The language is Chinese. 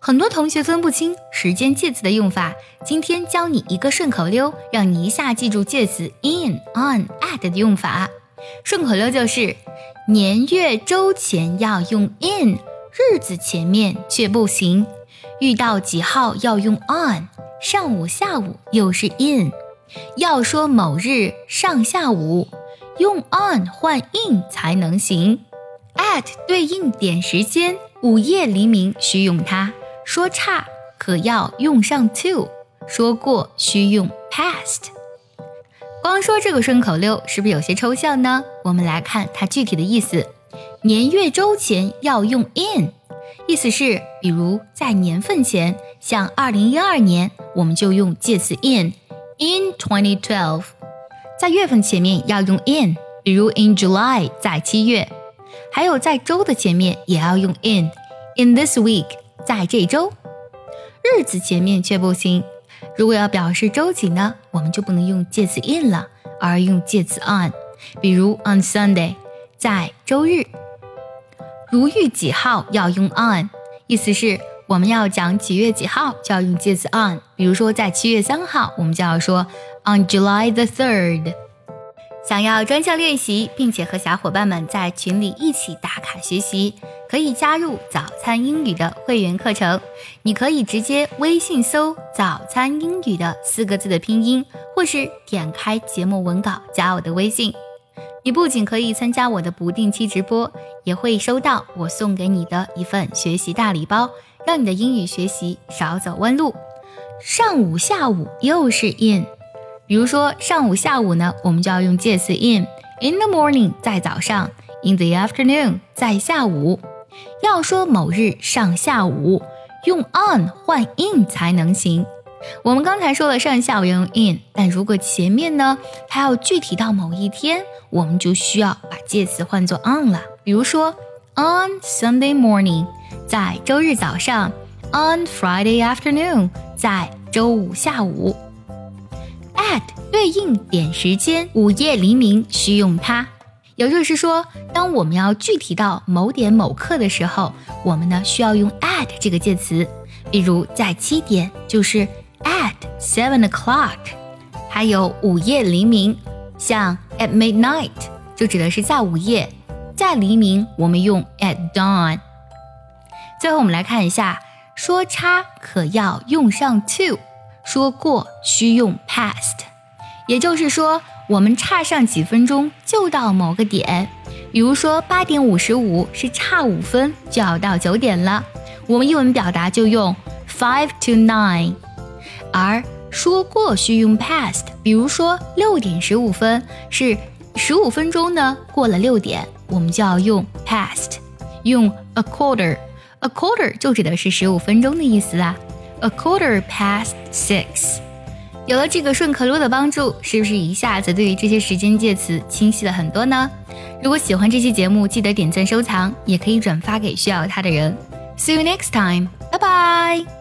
很多同学分不清时间介词的用法，今天教你一个顺口溜，让你一下记住介词 in、on、at 的用法。顺口溜就是年月周前要用 in，日子前面却不行。遇到几号要用 on，上午下午又是 in。要说某日上下午，用 on 换 in 才能行。at 对应点时间，午夜黎明需用它。说差可要用上 to，说过需用 past。光说这个顺口溜是不是有些抽象呢？我们来看它具体的意思。年月周前要用 in，意思是，比如在年份前，像二零一二年，我们就用介词 in，in twenty twelve。在月份前面要用 in，比如 in July，在七月。还有在周的前面也要用 in，in this week。在这周，日子前面却不行。如果要表示周几呢，我们就不能用介词 in 了，而用介词 on。比如 on Sunday，在周日。如遇几号要用 on，意思是我们要讲几月几号就要用介词 on。比如说在七月三号，我们就要说 on July the third。想要专项练习，并且和小伙伴们在群里一起打卡学习。可以加入早餐英语的会员课程，你可以直接微信搜“早餐英语”的四个字的拼音，或是点开节目文稿加我的微信。你不仅可以参加我的不定期直播，也会收到我送给你的一份学习大礼包，让你的英语学习少走弯路。上午、下午又是 in，比如说上午、下午呢，我们就要用介词 in，in the morning 在早上，in the afternoon 在下午。要说某日上下午，用 on 换 in 才能行。我们刚才说了上下午要用 in，但如果前面呢，它要具体到某一天，我们就需要把介词换作 on 了。比如说 on Sunday morning，在周日早上；on Friday afternoon，在周五下午。At 对应点时间，午夜黎明需用它。也就是说，当我们要具体到某点某刻的时候，我们呢需要用 at 这个介词。比如在七点就是 at seven o'clock，还有午夜黎明，像 at midnight 就指的是在午夜，在黎明我们用 at dawn。最后我们来看一下，说差可要用上 to，说过需用 past，也就是说。我们差上几分钟就到某个点，比如说八点五十五是差五分就要到九点了，我们英文表达就用 five to nine。而说过需用 past，比如说六点十五分是十五分钟呢，过了六点，我们就要用 past，用 a quarter，a quarter 就指的是十五分钟的意思啦，a quarter past six。有了这个顺口溜的帮助，是不是一下子对于这些时间介词清晰了很多呢？如果喜欢这期节目，记得点赞收藏，也可以转发给需要它的人。See you next time，拜拜。